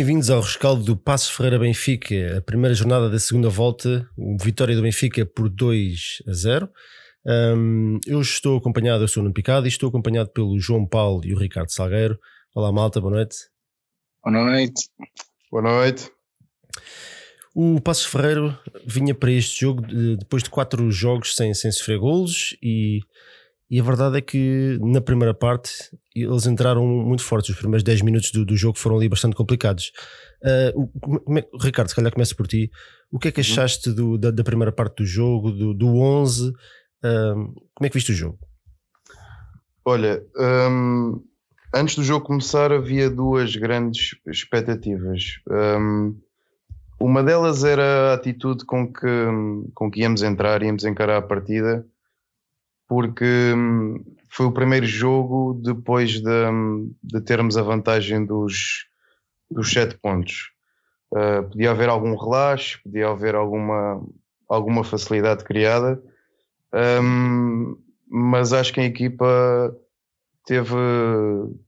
bem-vindos ao rescaldo do Passo Ferreira Benfica, a primeira jornada da segunda volta, vitória do Benfica por 2 a 0. Um, eu estou acompanhado, eu sou no Picado e estou acompanhado pelo João Paulo e o Ricardo Salgueiro. Olá malta, boa noite. Boa noite. Boa noite. O Passos Ferreiro vinha para este jogo depois de quatro jogos sem, sem sofrer golos e e a verdade é que na primeira parte eles entraram muito fortes. Os primeiros 10 minutos do, do jogo foram ali bastante complicados. Uh, o, é, Ricardo, se calhar começa por ti. O que é que uhum. achaste do, da, da, primeira parte do jogo, do, do 11? Uh, como é que viste o jogo? Olha, um, antes do jogo começar havia duas grandes expectativas. Um, uma delas era a atitude com que, com que íamos entrar, íamos encarar a partida porque hum, foi o primeiro jogo depois de, hum, de termos a vantagem dos, dos sete pontos. Uh, podia haver algum relaxo, podia haver alguma, alguma facilidade criada, um, mas acho que a equipa teve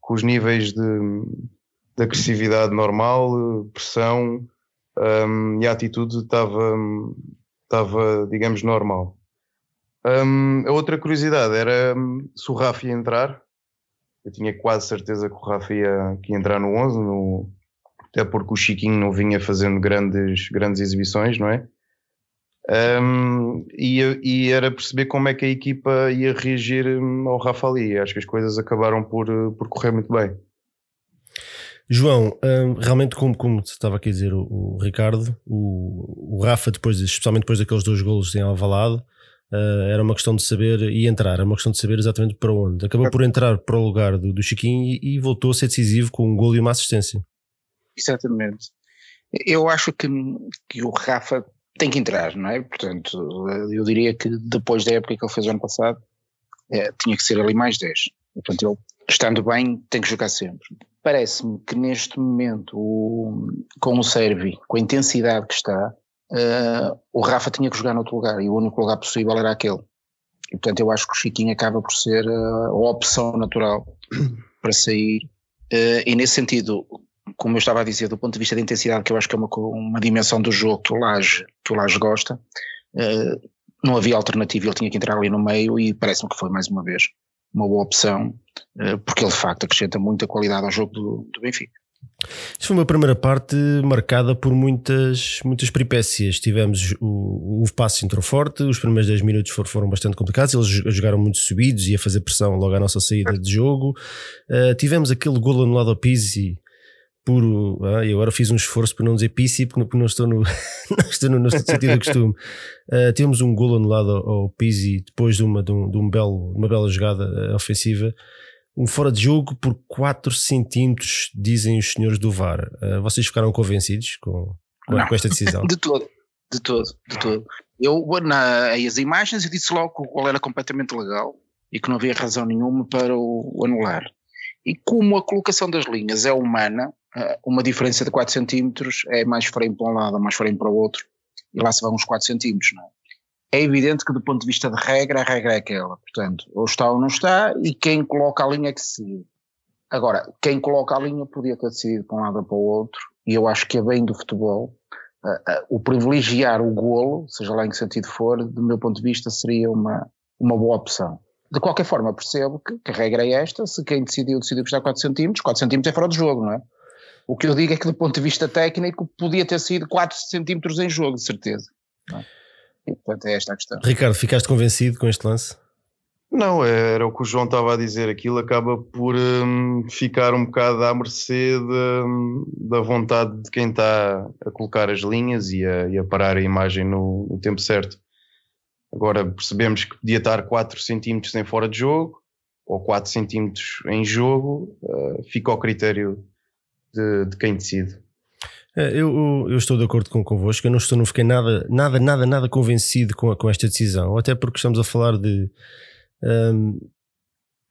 com os níveis de, de agressividade normal, pressão um, e a atitude estava, estava, digamos, normal. Um, a outra curiosidade era um, se o Rafa ia entrar. Eu tinha quase certeza que o Rafa ia, ia entrar no 11, no, até porque o Chiquinho não vinha fazendo grandes, grandes exibições, não é? Um, e, e, era perceber como é que a equipa ia reagir hum, ao Rafa ali. Acho que as coisas acabaram por, por correr muito bem. João, um, realmente, como, como estava aqui a dizer o, o Ricardo, o, o, Rafa, depois, especialmente depois daqueles dois golos em Alvalade, Uh, era uma questão de saber e entrar, era uma questão de saber exatamente para onde. Acabou por entrar para o lugar do, do Chiquinho e, e, voltou a ser decisivo com um gol e uma assistência. Exatamente. Eu acho que, que o Rafa tem que entrar, não é? Portanto, eu diria que depois da época que ele fez ano passado, é, tinha que ser ali mais 10. Portanto, ele, estando bem, tem que jogar sempre. Parece-me que neste momento, o, com o Servi, com a intensidade que está, uh, o Rafa tinha que jogar noutro lugar e o único lugar possível era aquele. E portanto eu acho que o Chiquinho acaba por ser uh, a opção natural para sair. Uh, e nesse sentido, como eu estava a dizer, do ponto de vista da intensidade, que eu acho que é uma, uma dimensão do jogo que o Laje, que o Laje gosta, não havia alternativa, ele tinha que entrar ali no meio e parece-me que foi mais uma vez uma boa opção, porque ele de facto acrescenta muita qualidade ao jogo do, do Benfica. Isto foi uma primeira parte marcada por muitas, muitas peripécias. Tivemos o, o passo entrou forte, os primeiros 10 minutos foram, foram bastante complicados, eles jogaram muito subidos e a fazer pressão logo à nossa saída de jogo. Uh, tivemos aquele golo anulado ao Pizzi puro. Ah, eu agora fiz um esforço para não dizer Pizzi porque não estou no, não estou no, no sentido do costume. Uh, um golo anulado ao, ao Pizzi depois de uma, de, um, de um belo, uma bela jogada ofensiva um fora de jogo por 4 centímetros, dizem os senhores do VAR. Uh, vocês ficaram convencidos com, com, com, esta decisão? De todo, de todo, de todo. Eu, na, as imagens, eu disse logo que o gol era completamente legal e que não havia razão nenhuma para o, o anular. E como a colocação das linhas é humana, ah, uma diferença de 4 centímetros é mais frame para um lado, mais frame para o outro, e lá se vão uns 4 centímetros, não é? É evidente que do ponto de vista de regra, a regra é aquela. Portanto, ou está ou não está, e quem coloca a linha é que decide. Agora, quem coloca a linha podia ter decidido para um lado ou para o outro, e eu acho que é bem do futebol. Uh, uh, o privilegiar o golo, seja lá em que sentido for, do meu ponto de vista, seria uma, uma boa opção. De qualquer forma, percebo que, que a regra é esta, se quem decidiu, decidiu custar 4 centímetros, 4 centímetros é fora do jogo, não é? O que eu digo é que do ponto de vista técnico podia ter sido 4 centímetros em jogo, de certeza. Não é? E, portanto, é esta a questão. Ricardo, ficaste convencido com este lance? Não, era o que o João estava a dizer. Aquilo acaba por um, ficar um bocado à mercê de, da vontade de quem está a colocar as linhas e a, e a parar a imagem no, no, tempo certo. Agora percebemos que podia estar 4 centímetros em fora de jogo ou 4 centímetros em jogo, uh, fica ao critério de, de quem decide. É, eu, eu, estou de acordo com convosco, eu não estou, não fiquei nada, nada, nada, nada convencido com, com esta decisão, até porque estamos a falar de. Um,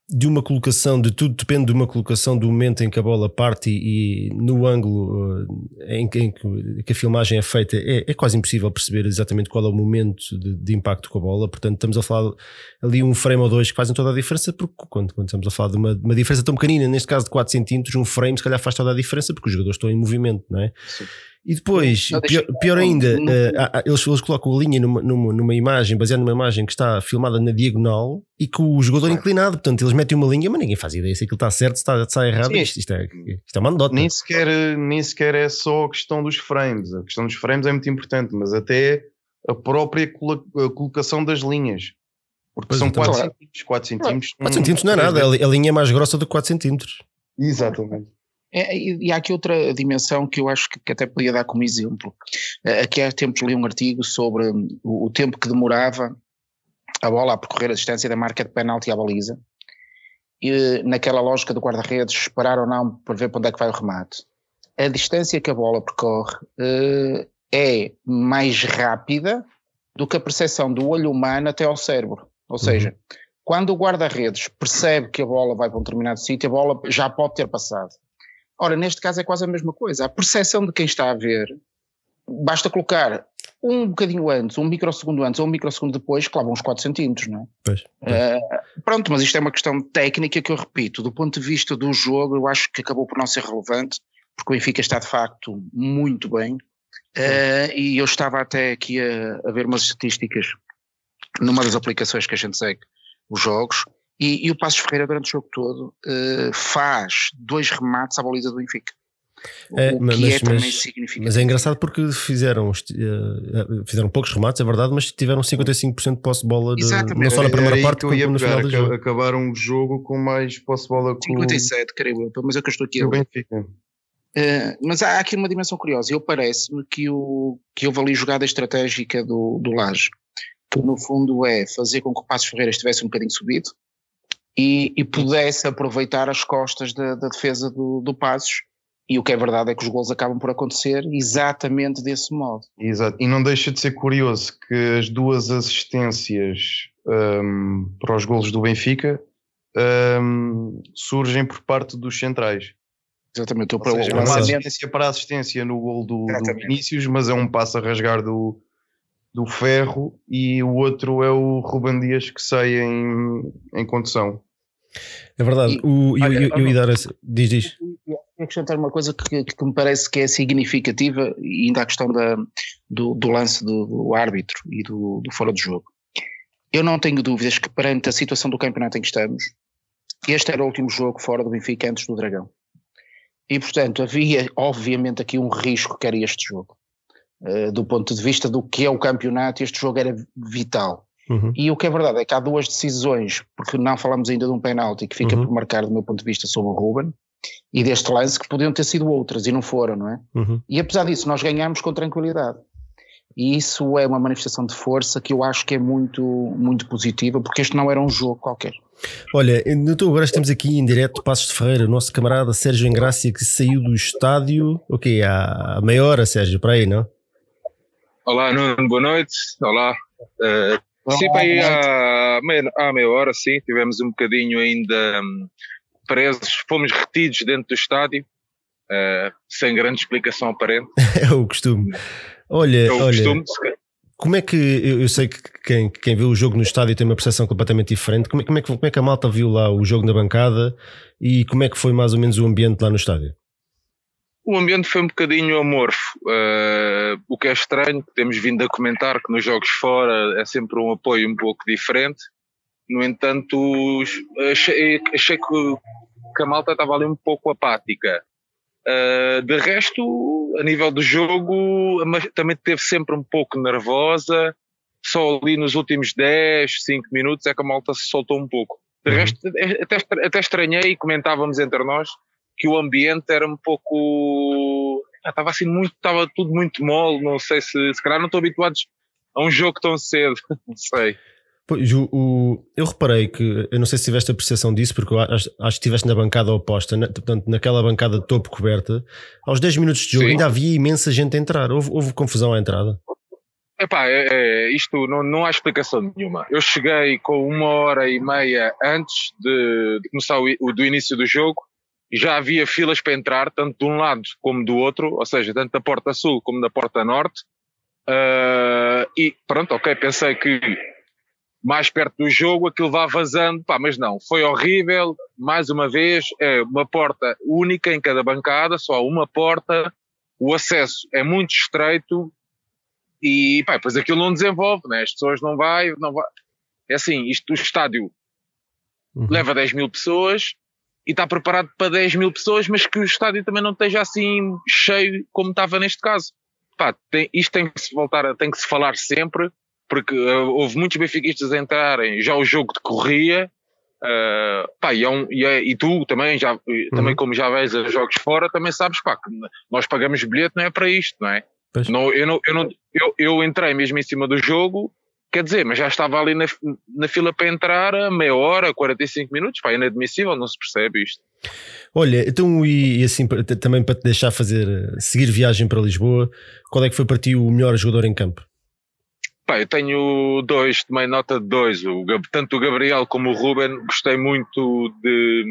de uma colocação, de tudo depende de uma colocação do momento em que a bola parte e, no ângulo uh, em, em, que a filmagem é feita, é, é, quase impossível perceber exatamente qual é o momento de, de, impacto com a bola. Portanto, estamos a falar ali um frame ou dois que fazem toda a diferença, porque quando, quando estamos a falar de uma, uma, diferença tão pequenina, neste caso de 4 centímetros, um frame se calhar faz toda a diferença porque os jogadores estão em movimento, não é? Sim. E depois, pior, pior, ainda, uh, eles, eles colocam a linha numa, numa, numa, imagem, baseada numa imagem que está filmada na diagonal e com o jogador claro. inclinado. Portanto, eles metem uma linha, mas ninguém faz ideia se aquilo está certo, se está, se está errado. Isto, isto, é, isto é uma anedota. Nem sequer, nem sequer é só a questão dos frames. A questão dos frames é muito importante, mas até a própria colocação das linhas. Porque pois são então, 4 centímetros. 4 centímetros, 4 centímetros não é nada, a linha é mais grossa do que 4 centímetros. Exatamente. É, e há aqui outra dimensão que eu acho que, até podia dar como exemplo. É, aqui há tempos li um artigo sobre o, o, tempo que demorava a bola a percorrer a distância da marca de penalti à baliza, e naquela lógica do guarda-redes, esperar ou não para ver para onde é que vai o remate. A distância que a bola percorre uh, é mais rápida do que a percepção do olho humano até ao cérebro. Ou seja, uhum. quando o guarda-redes percebe que a bola vai para um determinado sítio, a bola já pode ter passado. Ora, neste caso é quase a mesma coisa. A percepção de quem está a ver, basta colocar um bocadinho antes, um microsegundo antes ou um microsegundo depois, vão uns 4 centímetros, não é? Pois, pois. Uh, pronto, mas isto é uma questão técnica que eu repito, do ponto de vista do jogo, eu acho que acabou por não ser relevante, porque o Benfica está de facto muito bem, uh, e eu estava até aqui a, a ver umas estatísticas numa das aplicações que a gente segue, os jogos, e, e o Passos Ferreira, durante o jogo todo, uh, faz dois remates à baliza do Benfica. É, mas, é mas, mas, é engraçado porque fizeram, uh, fizeram poucos remates, é verdade, mas tiveram 55% de posse de bola de, não só na primeira parte como no final do jogo. Acabaram o jogo com mais posse de bola. Com 57, creio eu, mas é que eu estou aqui a ver. Uh, mas há aqui uma dimensão curiosa. Eu parece-me que, o, que houve ali jogada estratégica do, do Laje, que no fundo é fazer com que o Passos Ferreira estivesse um bocadinho subido, e, e pudesse aproveitar as costas da, da defesa do, do Passos. E o que é verdade é que os gols acabam por acontecer exatamente desse modo. Exato. E não deixa de ser curioso que as duas assistências um, para os gols do Benfica um, surgem por parte dos centrais. Exatamente. Ou seja, uma assistência para a assistência no gol do, do Vinícius, mas é um passo a rasgar do, do Ferro e o outro é o Ruben Dias que sai em, em condução. É verdade, e, o, eu, eu, eu, ia dar esse, diz, diz. Acrescentar uma coisa que, que, me parece que é significativa, e ainda a questão da, do, do lance do, do, árbitro e do, do fora de jogo. Eu não tenho dúvidas que perante a situação do campeonato em que estamos, este era o último jogo fora do Benfica antes do Dragão. E portanto havia obviamente aqui um risco que era este jogo. Uh, do ponto de vista do que é o campeonato, este jogo era vital. Uhum. E o que é verdade é que há duas decisões, porque não falamos ainda de um penalti que fica uhum. por marcar, do meu ponto de vista, sobre o Ruben, e deste lance que podiam ter sido outras e não foram, não é? Uhum. E apesar disso, nós ganhamos com tranquilidade. E isso é uma manifestação de força que eu acho que é muito, muito positiva, porque este não era um jogo qualquer. Olha, agora estamos aqui em direto Passos de Ferreira, o nosso camarada Sérgio Engrácia que saiu do estádio, o okay, há meia hora, Sérgio, para aí, não? Olá, Nuno, boa noite. Olá. Uh, sim, para aí há meia, há meia hora, sim, tivemos um bocadinho ainda um, presos, fomos retidos dentro do estádio, uh, sem grande explicação aparente. é o costume. Olha, é o olha, costume. Como é que eu, eu, sei que quem, quem viu o jogo no estádio tem uma percepção completamente diferente? Como é, como, é que, como é que a malta viu lá o jogo na bancada e como é que foi mais ou menos o ambiente lá no estádio? O ambiente foi um bocadinho amorfo, uh, o que é estranho, temos vindo a comentar que nos jogos fora é sempre um apoio um pouco diferente. No entanto, achei, achei que, que, a malta estava ali um pouco apática. Uh, de resto, a nível do jogo, também teve sempre um pouco nervosa. Só ali nos últimos 10, 5 minutos é que a malta se soltou um pouco. De uhum. resto, até, até estranhei e comentávamos entre nós que o ambiente era um pouco. Estava assim muito, estava tudo muito mole, não sei se, se calhar não estou habituados a um jogo tão cedo, não sei. Pois, o, o, eu reparei que, eu não sei se tiveste a percepção disso, porque acho, acho que estiveste na bancada oposta, na, portanto, naquela bancada de topo coberta, aos 10 minutos de jogo Sim. ainda havia imensa gente a entrar. Houve, houve confusão à entrada? Epá, é, é, isto não, não há explicação nenhuma. Eu cheguei com uma hora e meia antes de, de começar o, do início do jogo já havia filas para entrar, tanto de um lado como do outro, ou seja, tanto da porta sul como da porta norte. Uh, e pronto, ok, pensei que mais perto do jogo aquilo vá vazando, pá, mas não, foi horrível. Mais uma vez, é uma porta única em cada bancada, só uma porta. O acesso é muito estreito, e pá, depois aquilo não desenvolve, né? as pessoas não vai, não vai. É assim, isto o estádio uhum. leva 10 mil pessoas e está preparado para 10 mil pessoas, mas que o estádio também não esteja assim cheio como estava neste caso. Pá, tem, isto tem que se voltar, tem que se falar sempre, porque uh, houve muitos benfiquistas a entrarem, já o jogo decorria, uh, pá, e, é um, e, é, e, tu também, já, uhum. também como já vês a jogos fora, também sabes, pá, que nós pagamos bilhete não é para isto, não é? Não, eu, não, eu, não, eu, eu entrei mesmo em cima do jogo, quer dizer, mas já estava ali na, na fila para entrar a meia hora, 45 minutos, pá, inadmissível, não se percebe isto. Olha, então e, e assim também para te deixar fazer, seguir viagem para Lisboa, qual é que foi para ti o melhor jogador em campo? Pá, eu tenho dois, tomei nota de dois, o, tanto o Gabriel como o Ruben, gostei muito de,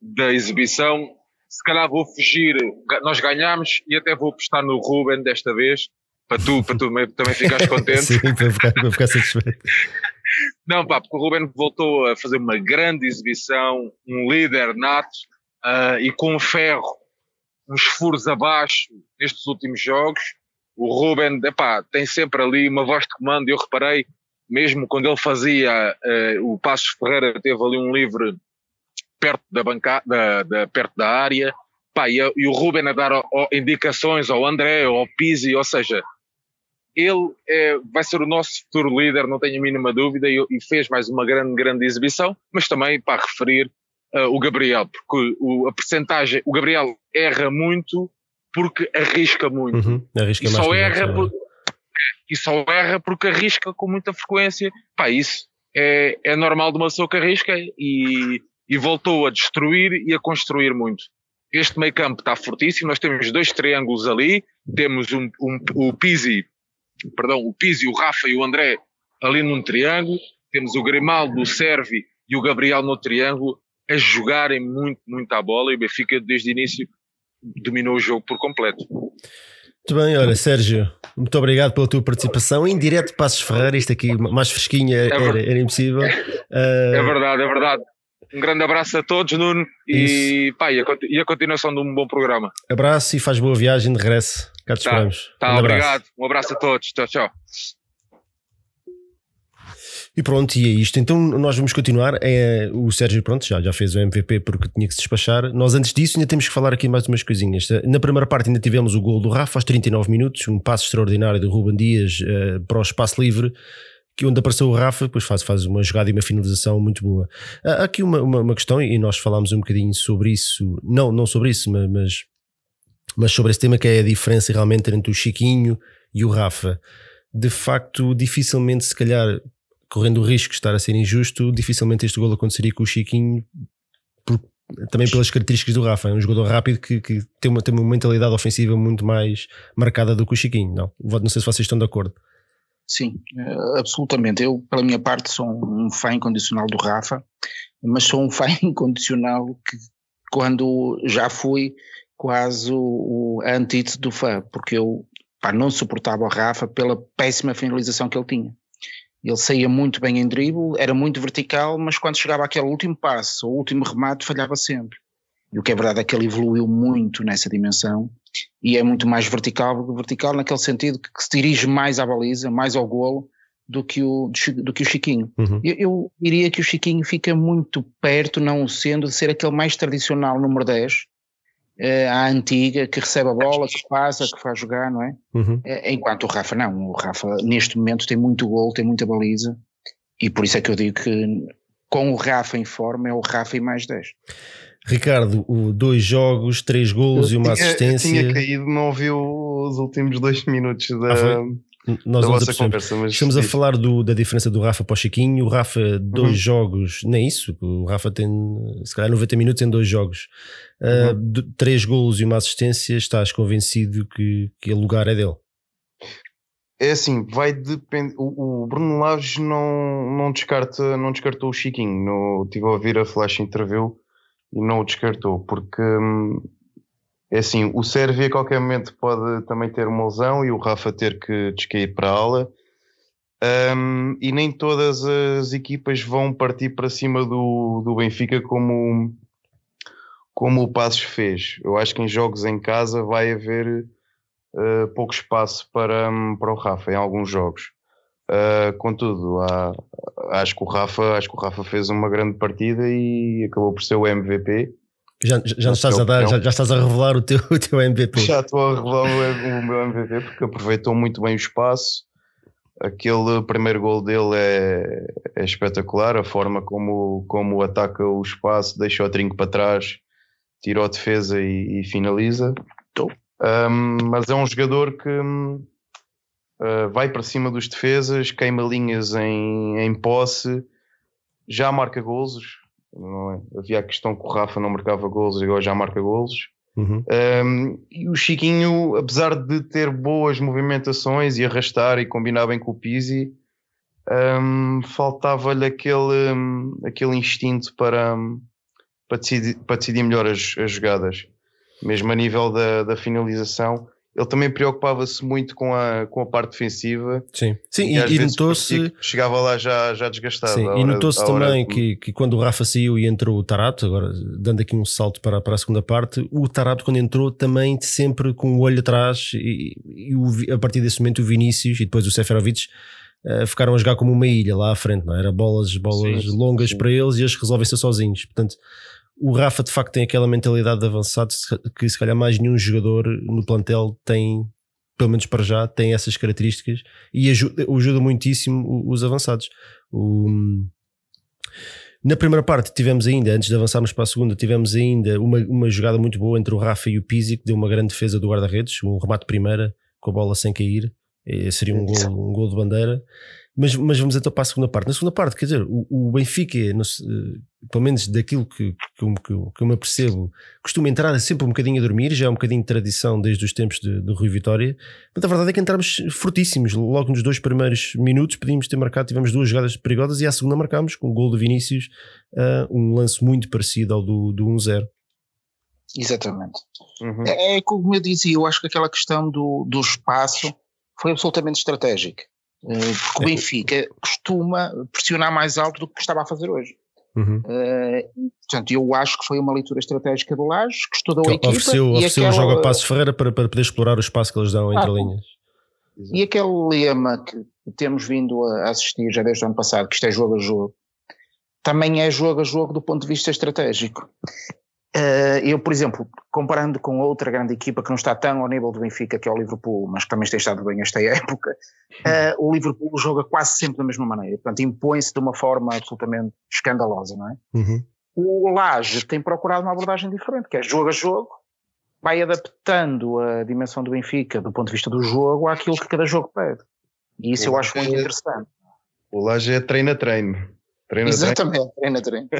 da exibição, se calhar vou fugir, nós ganhámos e até vou apostar no Ruben desta vez, para tu, para tu também ficares contente. Sim, para ficar, para ficar satisfeito. Não, pá, porque o Ruben voltou a fazer uma grande exibição, um líder nato uh, e com ferro, uns furos abaixo nestes últimos jogos. O Ruben, epá, tem sempre ali uma voz de comando. Eu reparei, mesmo quando ele fazia uh, o Passos Ferreira, teve ali um livre perto da bancada, da, da, perto da área, pá, e, e, o Ruben a dar indicações ao André, ao Pizzi, ou seja, ele é, vai ser o nosso futuro líder, não tenho a mínima dúvida, e, e fez mais uma grande, grande exibição, mas também para referir uh, o Gabriel, porque o, a percentagem, o Gabriel erra muito porque arrisca muito. Uhum, arrisca e só erra por, e só erra porque arrisca com muita frequência. Pá, isso é, é normal de uma pessoa que arrisca e e voltou a destruir e a construir muito. Este meio campo está fortíssimo, nós temos dois triângulos ali, temos um, um, o Pizzi, perdão, o Pizzi, o Rafa e o André ali num triângulo, temos o Grimaldo, o Servi e o Gabriel no triângulo a jogarem muito, muito à bola e o Benfica desde o início dominou o jogo por completo. Muito bem, olha, Sérgio, muito obrigado pela tua participação. Em direto Passos Ferreira, isto aqui mais fresquinha é era, era, impossível. Uh... É verdade, é verdade. Um grande abraço a todos, Nuno, e, pá, e, a, e, a, continuação de um bom programa. Abraço e faz boa viagem de regresso. Cá te tá, esperamos. Tá, um obrigado. Um abraço a todos. Tchau, tchau. E pronto, e é isto. Então nós vamos continuar. É, o Sérgio, pronto, já, já fez o MVP porque tinha que se despachar. Nós, antes disso, ainda temos que falar aqui mais umas coisinhas. Na primeira parte, ainda tivemos o gol do Rafa aos 39 minutos, um passo extraordinário do Ruben Dias uh, para o espaço livre que onde apareceu o Rafa, depois faz, faz uma jogada e uma finalização muito boa. Há aqui uma, uma, uma questão, e nós falámos um bocadinho sobre isso, não, não sobre isso, mas, mas sobre esse tema que é a diferença realmente entre o Chiquinho e o Rafa. De facto, dificilmente, se calhar, correndo o risco de estar a ser injusto, dificilmente este gol aconteceria com o Chiquinho, por, também pelas características do Rafa. É um jogador rápido que, que tem, uma, tem uma mentalidade ofensiva muito mais marcada do que o Chiquinho. Não, não sei se vocês estão de acordo. Sim, eh, absolutamente. Eu, pela minha parte, sou um fã incondicional do Rafa, mas sou um fã incondicional que, quando já fui quase o, o a antítese do fã, porque eu pá, não suportava o Rafa pela péssima finalização que ele tinha. Ele saía muito bem em drible, era muito vertical, mas quando chegava aquele último passo, o último remate, falhava sempre. E o que é verdade é que ele evoluiu muito nessa dimensão e é muito mais vertical, vertical naquele sentido que, que se dirige mais à baliza, mais ao golo do que o, do que o Chiquinho. Uhum. Eu, eu, diria que o Chiquinho fica muito perto, não sendo, de ser aquele mais tradicional número 10, eh, à antiga, que recebe a bola, que passa, que faz jogar, não é? Uhum. Eh, enquanto o Rafa não, o Rafa neste momento tem muito golo, tem muita baliza e por isso é que eu digo que com o Rafa em forma é o Rafa e mais 10. Ricardo, o, dois jogos, três golos eu e uma tinha, assistência. Tinha caído, não ouvi os últimos dois minutos da, ah, nós da vossa conversa. Mas Estamos a falar do, da diferença do Rafa para o Chiquinho. O Rafa, dois uhum. jogos, nem isso. O Rafa tem se calhar 90 minutos em dois jogos. Uh, três golos e uma assistência. Estás convencido que, que o lugar é dele? é assim, vai depender. O, o, Bruno Laves não, não, descarta, não descartou o Chiquinho. No, tive a ouvir a Flash Interview e não o descartou, porque hum, é assim, o Sérvia a qualquer momento pode também ter uma lesão e o Rafa ter que descair para a ala. Um, e nem todas as equipas vão partir para cima do, do Benfica como, como o Passos fez. Eu acho que em jogos em casa vai haver uh, pouco espaço para, um, para o Rafa em alguns jogos. Uh, contudo, há, acho, que o Rafa, acho que o Rafa fez uma grande partida e acabou por ser o MVP. Já, já, estás a dar, já, já, estás a revelar o teu, o teu MVP. Já estou a revelar o, o, meu MVP porque aproveitou muito bem o espaço. Aquele primeiro gol dele é, é espetacular, a forma como, como ataca o espaço, deixa o trinco para trás, tira a defesa e, e finaliza. Um, mas é um jogador que uh, vai para cima dos defesas, queima linhas em, em posse, já marca golos. É? Havia a questão que o Rafa não marcava golos e agora já marca golos. Uhum. Um, e o Chiquinho, apesar de ter boas movimentações e arrastar e combinar bem com o Pizzi, um, faltava-lhe aquele, aquele instinto para, para, decidir, para decidir melhor as, as jogadas mesmo a nível da, da finalização. Ele também preocupava-se muito com a, com a parte defensiva. Sim, Sim e, e notou-se. Chegava lá já, já desgastado. Sim, e notou-se também que, que quando o Rafa saiu e entrou o Tarato, agora dando aqui um salto para, para a segunda parte, o Tarato, quando entrou, também sempre com o olho atrás, e, e o, a partir desse momento o Vinícius e depois o Seferovic uh, ficaram a jogar como uma ilha lá à frente, não é? Era bolas, bolas sim, longas sim. para eles e eles resolvem-se sozinhos. Portanto o Rafa de facto tem aquela mentalidade de avançado que se calhar mais nenhum jogador no plantel tem, pelo menos para já, tem essas características e ajuda, ajuda muitíssimo os avançados. O, na primeira parte tivemos ainda, antes de avançarmos para a segunda, tivemos ainda uma, uma jogada muito boa entre o Rafa e o Pizzi, que deu uma grande defesa do guarda-redes, um remate primeira com a bola sem cair, seria um gol, um gol de bandeira. Mas, mas vamos então para a segunda parte. Na segunda parte, quer dizer, o, o Benfica, no, pelo menos daquilo que, que, que, que eu me apercebo, costuma entrar sempre um bocadinho a dormir, já é um bocadinho de tradição desde os tempos de, de Rui Vitória. Mas a verdade é que entramos fortíssimos. Logo nos dois primeiros minutos podíamos ter marcado, tivemos duas jogadas perigosas e à segunda marcámos com o gol do Vinícius, uh, um lance muito parecido ao do, do 1-0. Exatamente. Uhum. É, é como eu dizia, eu acho que aquela questão do, do espaço foi absolutamente estratégica. Eh, porque o Benfica costuma pressionar mais alto do que estava a fazer hoje. Uhum. Uh, portanto, eu acho que foi uma leitura estratégica do Lages, que estudou a equipa. Ofereceu, ofereceu aquela... o jogo a Passos Ferreira para, para poder explorar o espaço que eles dão ah, entre linhas. E aquele lema que temos vindo a assistir já desde o ano passado, que isto é jogo a jogo, também é jogo a jogo do ponto de vista estratégico. Uh, eu, por exemplo, comparando com outra grande equipa que não está tão ao nível do Benfica, que é o Liverpool, mas que também tem estado bem esta época, uh, o Liverpool joga quase sempre da mesma maneira, portanto impõe-se de uma forma absolutamente escandalosa, não é? Uhum. O Laje tem procurado uma abordagem diferente, que é jogo a jogo, vai adaptando a dimensão do Benfica do ponto de vista do jogo àquilo que cada jogo pede. E isso o eu acho muito é, interessante. O Laje é treina-treino. Treina, Exatamente, treina-treino.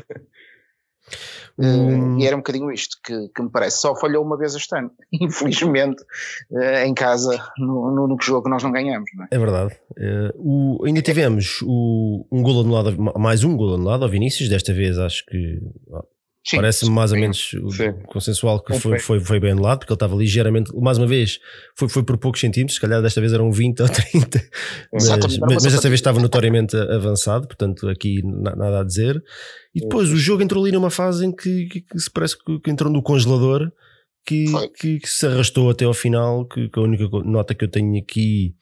Uh, e era um bocadinho isto que, que, me parece. Só falhou uma vez este ano, infelizmente, uh, em casa, no, no, no, jogo que nós não ganhamos. Não é? é verdade. Uh, o, ainda tivemos o, um gol anulado, mais um gol anulado ao Vinícius, desta vez acho que Parece-me mais ou menos sim. consensual que foi, foi, foi bem anulado, porque ele estava ligeiramente, mais uma vez, foi, foi por poucos centímetros, se calhar desta vez eram 20 ou 30, mas, mas, mas desta vez estava notoriamente avançado, portanto aqui nada a dizer. E depois o jogo entrou ali numa fase em que, que, que se parece que, que, entrou no congelador, que, que, se arrastou até ao final, que, a única nota que eu tenho aqui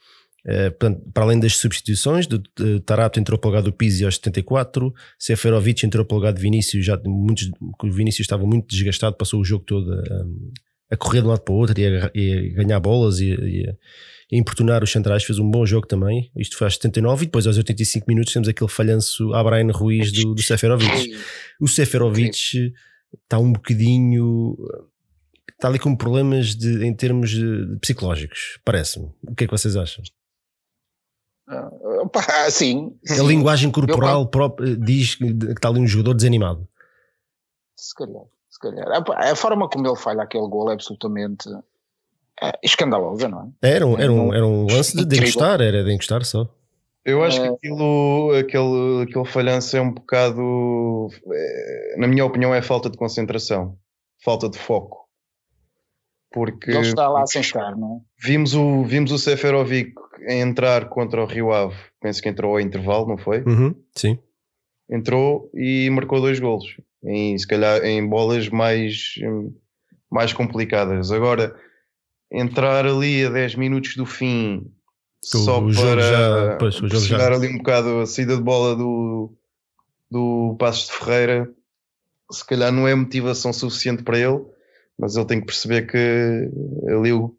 Uh, portanto, para além das substituições, de, de Tarato entrou para o lugar do Pizzi aos 74, Seferovic entrou para o lugar de Vinícius, já muitos, o Vinícius estava muito desgastado, passou o jogo todo a, a correr de um lado para o outro e a, e a ganhar bolas e, e, a, importunar os centrais, fez um bom jogo também. Isto foi aos 79 e depois aos 85 minutos temos aquele falhanço a Brian Ruiz do, do Seferovic. O Seferovic está um bocadinho está ali com problemas de, em termos psicológicos, parece-me. O que é que vocês acham? Uh, sim. A linguagem corporal própria diz que está ali um jogador desanimado. Se calhar, se calhar. A, a, forma como ele falha aquele gol é absolutamente. é, escandalosa, não é? Era um, era um, era um lance de, de encostar, era de encostar só. Eu acho que aquilo, aquele, aquele falhanço é um bocado, é, na minha opinião, é falta de concentração, falta de foco. Porque Ele está lá sem estar, não é? vimos o, vimos o Seferovic entrar contra o Rio Ave, penso que entrou ao intervalo, não foi? Uhum, sim. Entrou e marcou dois golos, em, se calhar em bolas mais, mais complicadas. Agora, entrar ali a 10 minutos do fim só o jogo para já- pois, o jogo já- chegar ali um bocado a saída de bola do, do Passos de Ferreira, se calhar não é motivação suficiente para ele, mas ele tem que perceber que ali o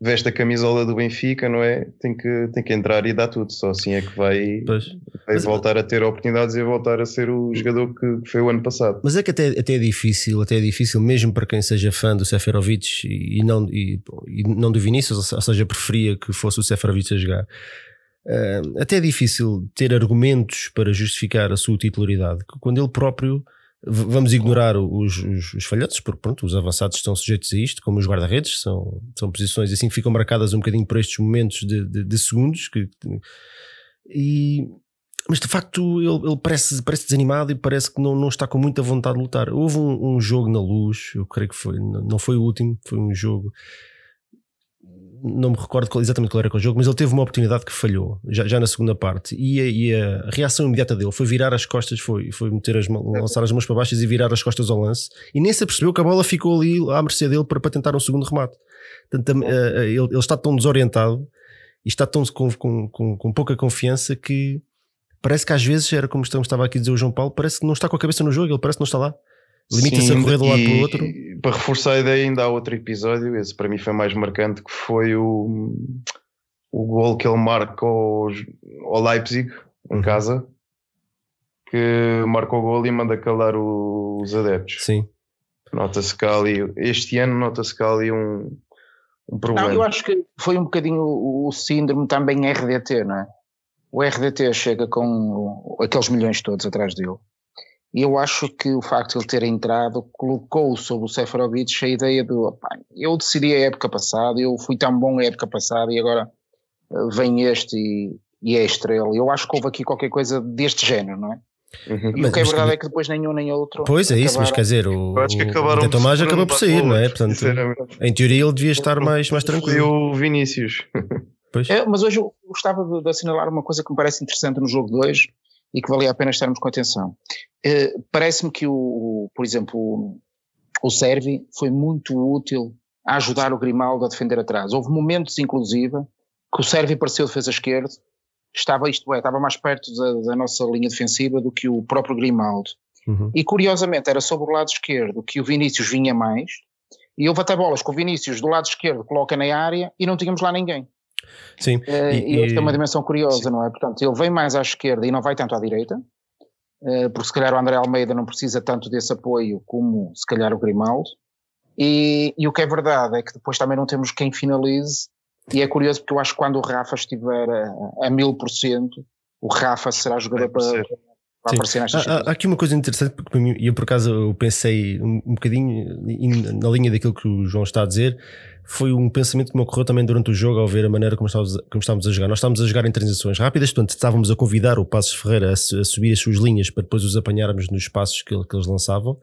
veste a camisola do Benfica, não é? Tem que, tem que entrar e dar tudo, só assim é que vai, Pois. vai Mas- voltar a ter oportunidades e voltar a ser o jogador que foi o ano passado. Mas é que até, até é difícil, até é difícil, mesmo para quem seja fã do Seferovic e, e não, e, e não do Vinícius, ou seja, preferia que fosse o Seferovic a jogar. eh, até é difícil ter argumentos para justificar a sua titularidade, quando ele próprio vamos ignorar os, os, os porque pronto, os avançados estão sujeitos a isto, como os guarda-redes, são, são posições assim que ficam marcadas um bocadinho por estes momentos de, de, de segundos que, e, mas de facto ele, ele parece, parece desanimado e parece que não, não está com muita vontade de lutar. Houve um, um jogo na luz, eu creio que foi, não foi o último, foi um jogo. Não me recordo exatamente qual era aquele jogo, mas ele teve uma oportunidade que falhou já, já na segunda parte. E a, e a reação imediata dele foi virar as costas, foi, foi meter as mãos, lançar as mãos para baixo e virar as costas ao lance. E nem se apercebeu que a bola ficou ali à mercê dele para, para tentar um segundo remate. Portanto, a- a- ele, ele está tão desorientado e está tão com, com, com, com pouca confiança que parece que às vezes, era como estamos- estava aqui a dizer o João Paulo, parece que não está com a cabeça no jogo, ele parece que não está lá. Limita-se a correr de um lado para o outro. Para reforçar a ideia, ainda há outro episódio, esse para mim foi mais marcante, que foi o, o gol que ele marca ao, ao Leipzig, em Uhum. casa, que marca o gol e manda calar o- os adeptos. Sim. Nota-se que ali, este ano nota-se que há ali um, um problema. Não, eu acho que foi um bocadinho o, o síndrome também RDT, não é? O RDT chega com aqueles milhões todos atrás dele. E eu acho que o facto de ele ter entrado colocou sobre o Seferovic a ideia do opá, eu decidi a época passada, eu fui tão bom a época passada e agora eh, vem este e, e é estrela. Eu acho que houve aqui qualquer coisa deste género, não é? Uhum. E Mas- o que é mas verdade que- é que depois nenhum nem outro. Pois é isso, mas acabaram- quer dizer, o, Eu acho que o acabaram Tomás acabou por sair, não é? Portanto, em teoria ele devia estar mais, mais tranquilo. o Vinícius. Pois. É, mas hoje eu gostava de, de assinalar uma coisa que me parece interessante no jogo 2 e que valia a pena estarmos com atenção. Eh, Parece-me que, o, o- por exemplo, o, o Servi foi muito útil a ajudar o Grimaldo a defender atrás. Houve momentos, inclusive, que o Servi pareceu defesa esquerda, estava, isto é, estava mais perto da, da nossa linha defensiva do que o próprio Grimaldo. Uhum. E curiosamente era sobre o lado esquerdo que o Vinícius vinha mais, e houve até bolas que o Vinícius do lado esquerdo coloca na área e não tínhamos lá ninguém. Sim. Eh, E- E, é uma dimensão curiosa, não é? Portanto, ele vem mais à esquerda e não vai tanto à direita, eh, porque se calhar o André Almeida não precisa tanto desse apoio como se calhar o Grimaldo. E, e o que é verdade é que depois também não temos quem finalize, e é curioso porque eu acho que quando o Rafa estiver a, mil por cento, o Rafa será jogador para. Para Sim. aparecer nestas Há, há- há aqui uma coisa interessante, porque para mim, eu por acaso eu pensei um, um bocadinho in- na linha daquilo que o João está a dizer, foi um pensamento que me ocorreu também durante o jogo ao ver a maneira como estávamos, a- como estávamos a jogar. Nós estávamos a jogar em transições rápidas, portanto estávamos a convidar o Passos Ferreira a, a subir as suas linhas para depois os apanharmos nos passos que, que eles lançavam.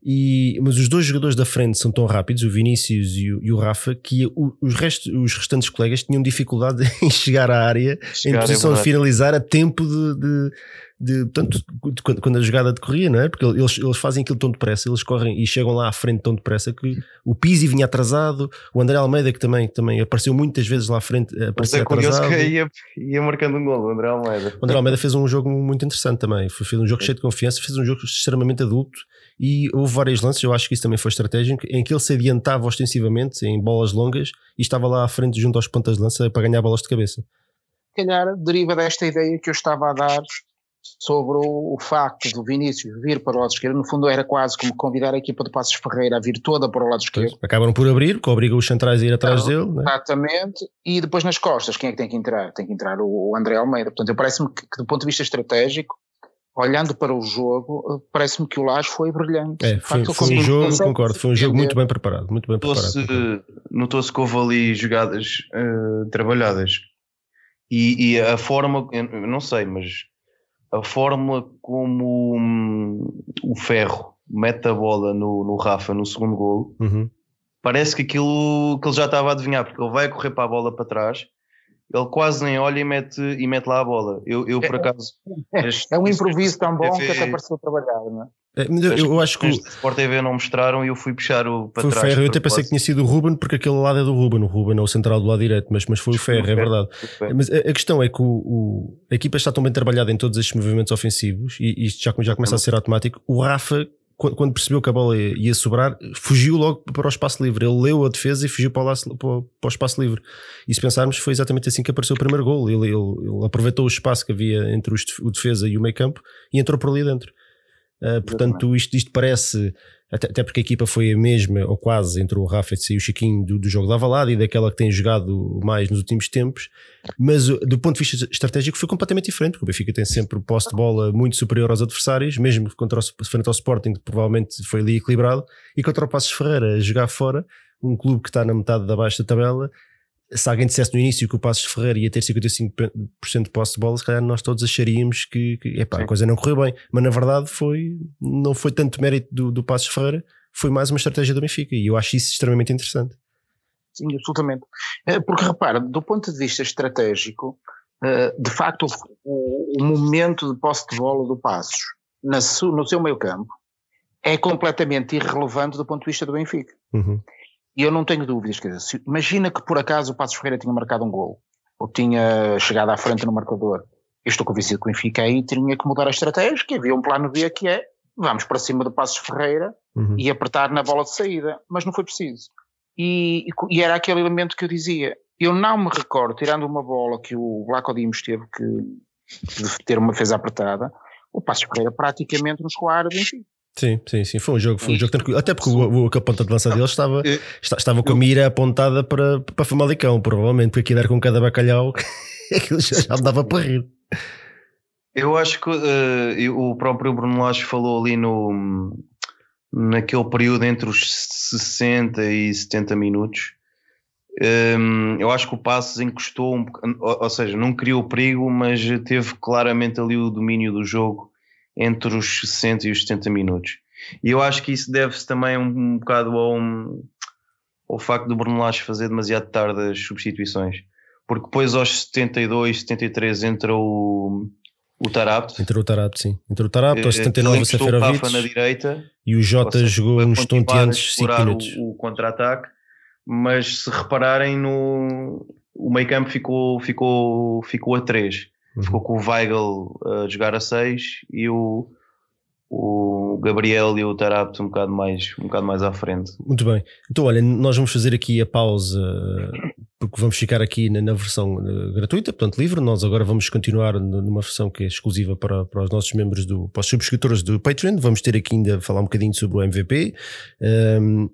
E, mas os dois jogadores da frente são tão rápidos, o Vinícius e o, e o Rafa, que o- os, restos, os restantes colegas tinham dificuldade em chegar à área Chegar, em é posição de verdade. finalizar a tempo de, de, de portanto, de quando, quando a jogada decorria, não é? Porque eles, eles fazem aquilo tão depressa, eles correm e chegam lá à frente tão depressa que o Pizzi vinha atrasado, o André Almeida, que também, também apareceu muitas vezes lá à frente, Mas aparecia é curioso atrasado. que ia, ia marcando um gol, o André Almeida. O André Almeida fez um jogo muito interessante também. Foi- Fez um jogo cheio de confiança, fez um jogo extremamente adulto e houve vários lances. Eu acho que isso também foi estratégico em que ele se adiantava ostensivamente em bolas longas e estava lá à frente junto aos pontas de lança para ganhar bolas de cabeça. se calhar deriva desta ideia que eu estava a dar sobre o, o facto do Vinícius vir para o lado esquerdo, no fundo era quase como convidar a equipa de Passos Ferreira a vir toda para o lado esquerdo. Acabaram por abrir, porque obriga os centrais a ir atrás Não, dele. Né? Exatamente, e depois nas costas, quem é que tem que entrar? Tem que entrar o, o André Almeida. Portanto, eu parece-me que, que do ponto de vista estratégico, olhando para o jogo, parece-me que o Lage foi brilhante. É, foi, foi um jogo, concordo, foi um jogo muito bem preparado, muito bem preparado. Notou-se que houve ali jogadas uh, trabalhadas e, e, a forma, eu não sei, mas a forma como hum, o Ferro mete a bola no, no Rafa no segundo golo, uhum. parece que aquilo que ele já estava a adivinhar, porque ele vai correr para a bola para trás ele quase nem olha e mete, e mete lá a bola. Eu, eu por é, acaso. É, é um improviso tão bom TV, que até pareceu trabalhado, não é? É, eu, eu acho que o Sport TV não mostraram e eu fui puxar o para foi trás. O Ferro. Eu até pensei que tinha sido o Ruben, porque aquele lado é do Ruben, o Ruben é o central do lado direito, mas, mas foi o Ferro, é verdade. Mas a, a, questão é que o, o, a equipa está tão bem trabalhada em todos estes movimentos ofensivos e isto já, já começa a ser automático. O Rafa quando percebeu que a bola ia sobrar, fugiu logo para o espaço livre. Ele leu a defesa e fugiu para o, para o espaço livre. E se pensarmos, foi exatamente assim que apareceu o primeiro gol. Ele, ele, ele aproveitou o espaço que havia entre o defesa e o meio campo e entrou por ali dentro. Uh, portanto, isto, isto parece até, até, porque a equipa foi a mesma, ou quase, entre o Rafa e o Chiquinho do, do jogo da Avalada e daquela que tem jogado mais nos últimos tempos, mas do ponto de vista estratégico foi completamente diferente, porque o Benfica tem sempre o posse de bola muito superior aos adversários, mesmo contra o, frente ao Sporting, que provavelmente foi ali equilibrado, e contra o Passos Ferreira a jogar fora, um clube que está na metade da baixa tabela, se alguém dissesse no início que o Passos Ferreira ia ter 55% de posse de bola, se calhar nós todos acharíamos que, que epá, a coisa não correu bem. Mas na verdade foi, não foi tanto mérito do, do Passos Ferreira, foi mais uma estratégia do Benfica e eu acho isso extremamente interessante. Sim, absolutamente. É, porque repara, do ponto de vista estratégico, eh, de facto o, o momento de posse de bola do Passos no seu meio campo é completamente irrelevante do ponto de vista do Benfica. Uhum. E eu não tenho dúvidas, quer dizer, imagina que por acaso o Passos Ferreira tinha marcado um gol, ou tinha chegado à frente no marcador. Eu estou convencido que o Benfica aí tinha que mudar a estratégia, que havia um plano B que é, vamos para cima do Passos Ferreira uhum. e apertar na bola de saída, mas não foi preciso. E, e, era aquele elemento que eu dizia, eu não me recordo, tirando uma bola que o Black Dimos teve que de ter uma defesa apertada, o Passos Ferreira praticamente nos área do Benfica. Sim, sim, sim. Foi um jogo, foi um jogo tranquilo. Até porque o, o, aquele ponta de lança dele estava, estava com a mira apontada para, para Famalicão, provavelmente, porque aquilo era com cada bacalhau, aquilo já, já dava para rir. Eu acho que uh, o próprio Bruno Lage falou ali no, naquele período entre os 60 e 70 minutos. Um, eu acho que o Passos encostou, um, ou, ou seja, não criou perigo, mas teve claramente ali o domínio do jogo entre os 60 e os 70 minutos. E eu acho que isso deve-se também um, bocado ao, ao facto do Bruno Lage fazer demasiado tarde as substituições. Porque depois aos 72, 73 entra o, o Tarapto. Entrou o Tarapto, sim. Entrou o Tarapto, aos 79 o Seferovic. na direita. E o Jota jogou uns tonteantes 5 minutos. O, o contra-ataque. Mas se repararem, no, o meio campo ficou, ficou, ficou a 3. Uhum. Ficou com o Weigl a jogar a 6 e o, o Gabriel e o Tarapto um bocado mais um bocado mais à frente. Muito bem. Então, olha, nós vamos fazer aqui a pausa porque vamos ficar aqui na, na versão uh, gratuita, portanto livre. Nós agora vamos continuar numa versão que é exclusiva para, para os nossos membros do, para os subscritores do Patreon. Vamos ter aqui ainda falar um bocadinho sobre o MVP. Um,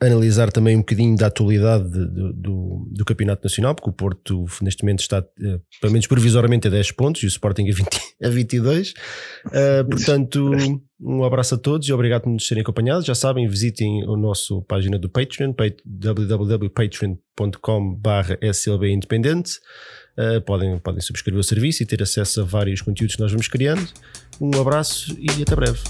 analisar também um bocadinho da atualidade do, do, Campeonato Nacional, porque o Porto neste momento está, uh, pelo menos provisoriamente, a 10 pontos e o Sporting a, 20, a 22. Uh, portanto, um abraço a todos e obrigado por nos terem acompanhado. Já sabem, visitem a nossa página do Patreon, www.patreon.com.br SLB Independente. Uh, podem, podem subscrever o serviço e ter acesso a vários conteúdos que nós vamos criando. Um abraço e até breve.